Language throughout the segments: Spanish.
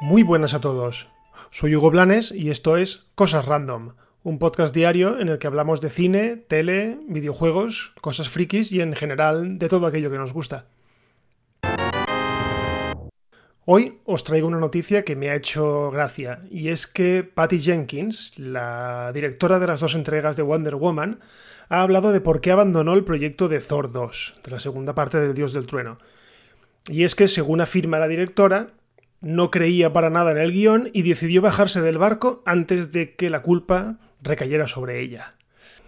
Muy buenas a todos. Soy Hugo Blanes y esto es Cosas Random, un podcast diario en el que hablamos de cine, tele, videojuegos, cosas frikis y en general de todo aquello que nos gusta. Hoy os traigo una noticia que me ha hecho gracia, y es que Patty Jenkins, la directora de las dos entregas de Wonder Woman, ha hablado de por qué abandonó el proyecto de Thor 2, de la segunda parte del Dios del Trueno. Y es que, según afirma la directora, no creía para nada en el guion y decidió bajarse del barco antes de que la culpa recayera sobre ella.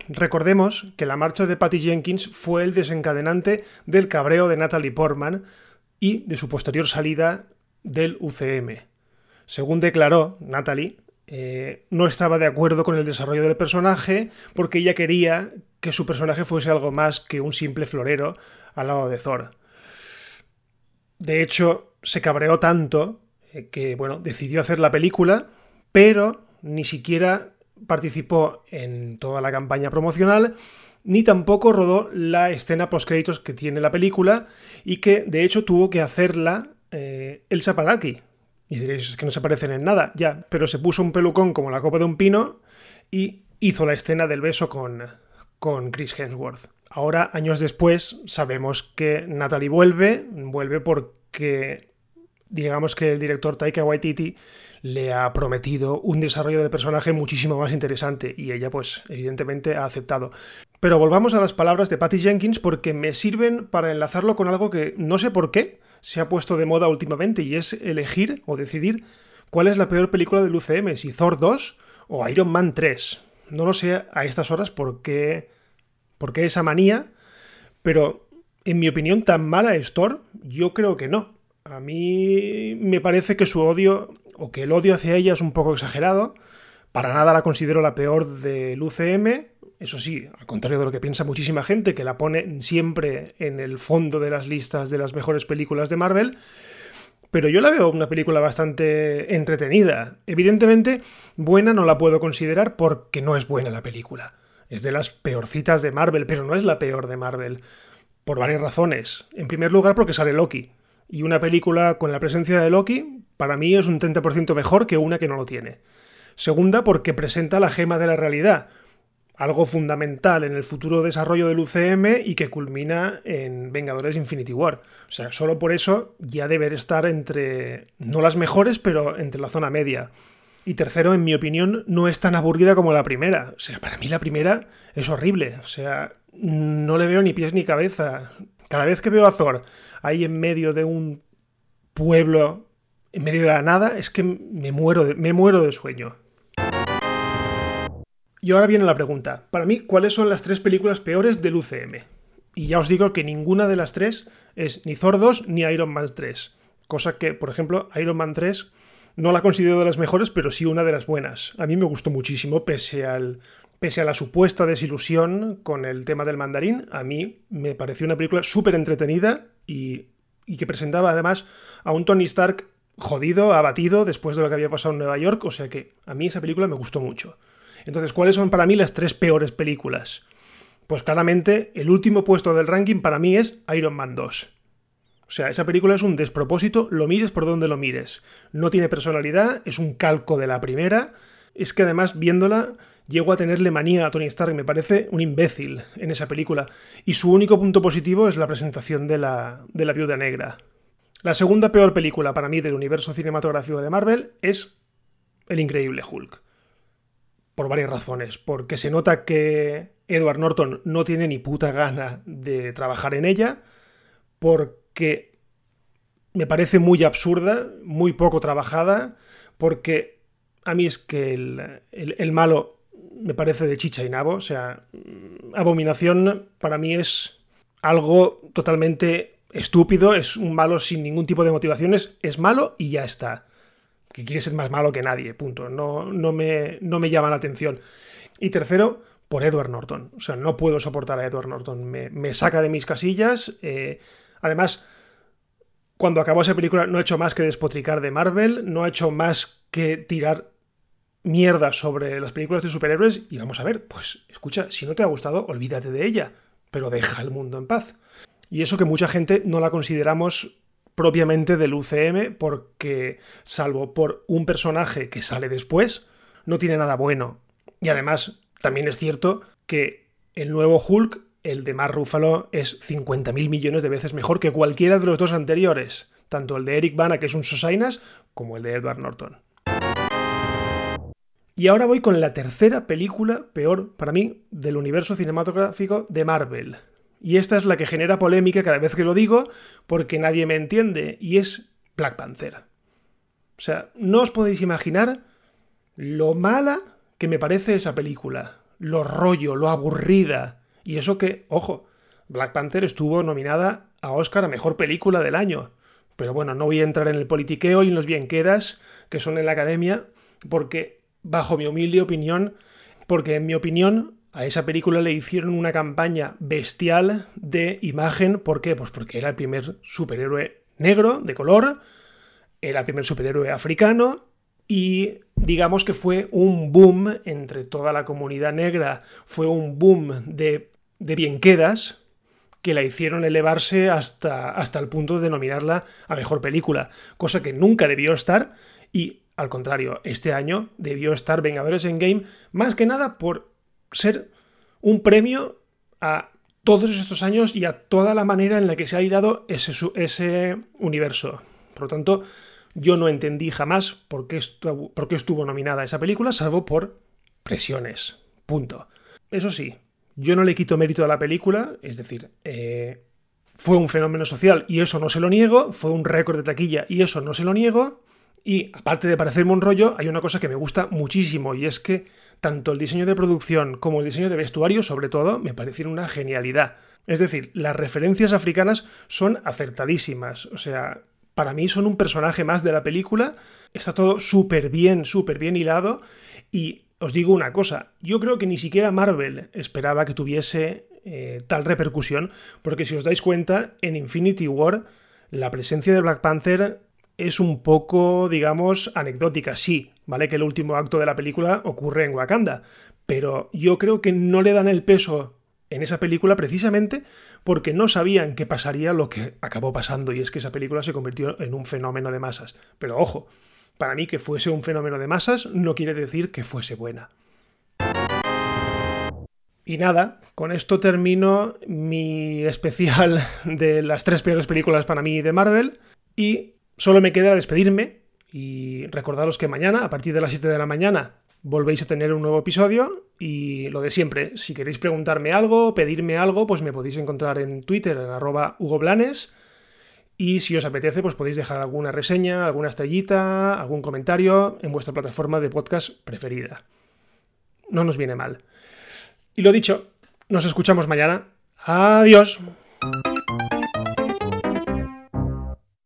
Recordemos que la marcha de Patty Jenkins fue el desencadenante del cabreo de Natalie Portman y de su posterior salida del UCM. Según declaró Natalie, eh, no estaba de acuerdo con el desarrollo del personaje porque ella quería que su personaje fuese algo más que un simple florero al lado de Thor. De hecho, se cabreó tanto eh, que, bueno, decidió hacer la película, pero ni siquiera participó en toda la campaña promocional, ni tampoco rodó la escena post-créditos que tiene la película y que, de hecho, tuvo que hacerla eh, Elsa Padaki. Y diréis, es que no se parecen en nada, ya, pero se puso un pelucón como la copa de un pino y hizo la escena del beso con, con Chris Hemsworth. Ahora, años después, sabemos que Natalie vuelve, vuelve porque digamos que el director Taika Waititi le ha prometido un desarrollo del personaje muchísimo más interesante y ella pues evidentemente ha aceptado. Pero volvamos a las palabras de Patty Jenkins porque me sirven para enlazarlo con algo que no sé por qué se ha puesto de moda últimamente y es elegir o decidir cuál es la peor película del UCM, si Thor 2 o Iron Man 3. No lo sé a estas horas por qué, por qué esa manía, pero en mi opinión tan mala es Thor, yo creo que no. A mí me parece que su odio, o que el odio hacia ella es un poco exagerado. Para nada la considero la peor del UCM. Eso sí, al contrario de lo que piensa muchísima gente, que la pone siempre en el fondo de las listas de las mejores películas de Marvel. Pero yo la veo una película bastante entretenida. Evidentemente, buena no la puedo considerar porque no es buena la película. Es de las peorcitas de Marvel, pero no es la peor de Marvel. Por varias razones. En primer lugar, porque sale Loki. Y una película con la presencia de Loki, para mí es un 30% mejor que una que no lo tiene. Segunda, porque presenta la gema de la realidad, algo fundamental en el futuro desarrollo del UCM y que culmina en Vengadores Infinity War. O sea, solo por eso ya deber estar entre, no las mejores, pero entre la zona media. Y tercero, en mi opinión, no es tan aburrida como la primera. O sea, para mí la primera es horrible. O sea, no le veo ni pies ni cabeza. Cada vez que veo a Thor ahí en medio de un pueblo, en medio de la nada, es que me muero de, me muero de sueño. Y ahora viene la pregunta. Para mí, ¿cuáles son las tres películas peores del UCM? Y ya os digo que ninguna de las tres es ni Thor 2 ni Iron Man 3. Cosa que, por ejemplo, Iron Man 3 no la considero de las mejores, pero sí una de las buenas. A mí me gustó muchísimo, pese al Pese a la supuesta desilusión con el tema del mandarín, a mí me pareció una película súper entretenida y, que presentaba además a un Tony Stark jodido, abatido después de lo que había pasado en Nueva York, o sea que a mí esa película me gustó mucho. Entonces, ¿cuáles son para mí las tres peores películas? Pues claramente el último puesto del ranking para mí es Iron Man 2. O sea, esa película es un despropósito, lo mires por donde lo mires. No tiene personalidad, es un calco de la primera. Es que además viéndola llego a tenerle manía a Tony Stark, me parece un imbécil en esa película, y su único punto positivo es la presentación de la, de la viuda negra. La segunda peor película para mí del universo cinematográfico de Marvel es El Increíble Hulk. Por varias razones. Porque se nota que Edward Norton no tiene ni puta gana de trabajar en ella. Porque me parece muy absurda, muy poco trabajada. Porque a mí es que el, el malo me parece de chicha y nabo. O sea, Abominación para mí es algo totalmente estúpido, es un malo sin ningún tipo de motivaciones, es malo y ya está. Que quiere ser más malo que nadie, punto. No, no, me, no me llama la atención. Y tercero, por Edward Norton. O sea, no puedo soportar a Edward Norton. Me, saca de mis casillas. Eh, además, cuando acabó esa película no ha hecho más que despotricar de Marvel, no ha hecho más que tirar mierda sobre las películas de superhéroes y vamos a ver, pues escucha, si no te ha gustado, olvídate de ella, pero deja el mundo en paz. Y eso que mucha gente no la consideramos propiamente del UCM porque, salvo por un personaje que sale después, no tiene nada bueno. Y además, también es cierto que el nuevo Hulk, el de Mark Ruffalo, es 50.000 millones de veces mejor que cualquiera de los dos anteriores, tanto el de Eric Bana, que es un Sosainas, como el de Edward Norton. Y ahora voy con la tercera película peor para mí del universo cinematográfico de Marvel. Y esta es la que genera polémica cada vez que lo digo porque nadie me entiende y es Black Panther. O sea, no os podéis imaginar lo mala que me parece esa película, lo rollo, lo aburrida. Y eso que, ojo, Black Panther estuvo nominada a Oscar a Mejor Película del Año. Pero bueno, no voy a entrar en el politiqueo y en los bienquedas que son en la academia, porque, bajo mi humilde opinión, porque en mi opinión a esa película le hicieron una campaña bestial de imagen. ¿Por qué? Pues porque era el primer superhéroe negro, de color, era el primer superhéroe africano y digamos que fue un boom entre toda la comunidad negra, fue un boom de, de bienquedas que la hicieron elevarse hasta, hasta el punto de nominarla a mejor película, cosa que nunca debió estar y al contrario, este año debió estar Vengadores en Game más que nada por ser un premio a todos estos años y a toda la manera en la que se ha irado ese, universo. Por lo tanto, yo no entendí jamás por qué, estuvo, por qué estuvo nominada esa película, salvo por presiones. Punto. Eso sí, yo no le quito mérito a la película, es decir, eh, fue un fenómeno social y eso no se lo niego, fue un récord de taquilla y eso no se lo niego, y aparte de parecerme un rollo, hay una cosa que me gusta muchísimo y es que tanto el diseño de producción como el diseño de vestuario, sobre todo, me parecieron una genialidad. Es decir, las referencias africanas son acertadísimas. O sea, para mí son un personaje más de la película. Está todo súper bien, súper bien hilado. Y os digo una cosa, yo creo que ni siquiera Marvel esperaba que tuviese eh, tal repercusión, porque si os dais cuenta, en Infinity War la presencia de Black Panther es un poco, digamos, anecdótica. Sí, ¿vale? Que el último acto de la película ocurre en Wakanda, pero yo creo que no le dan el peso en esa película precisamente porque no sabían que pasaría lo que acabó pasando y es que esa película se convirtió en un fenómeno de masas. Pero ojo, para mí que fuese un fenómeno de masas no quiere decir que fuese buena. Y nada, con esto termino mi especial de las tres peores películas para mí de Marvel y Solo me queda despedirme y recordaros que mañana, a partir de las 7 de la mañana, volvéis a tener un nuevo episodio y lo de siempre, si queréis preguntarme algo, pedirme algo, pues me podéis encontrar en Twitter en arroba hugoblanes y si os apetece, pues podéis dejar alguna reseña, alguna estrellita, algún comentario en vuestra plataforma de podcast preferida. No nos viene mal. Y lo dicho, nos escuchamos mañana. Adiós.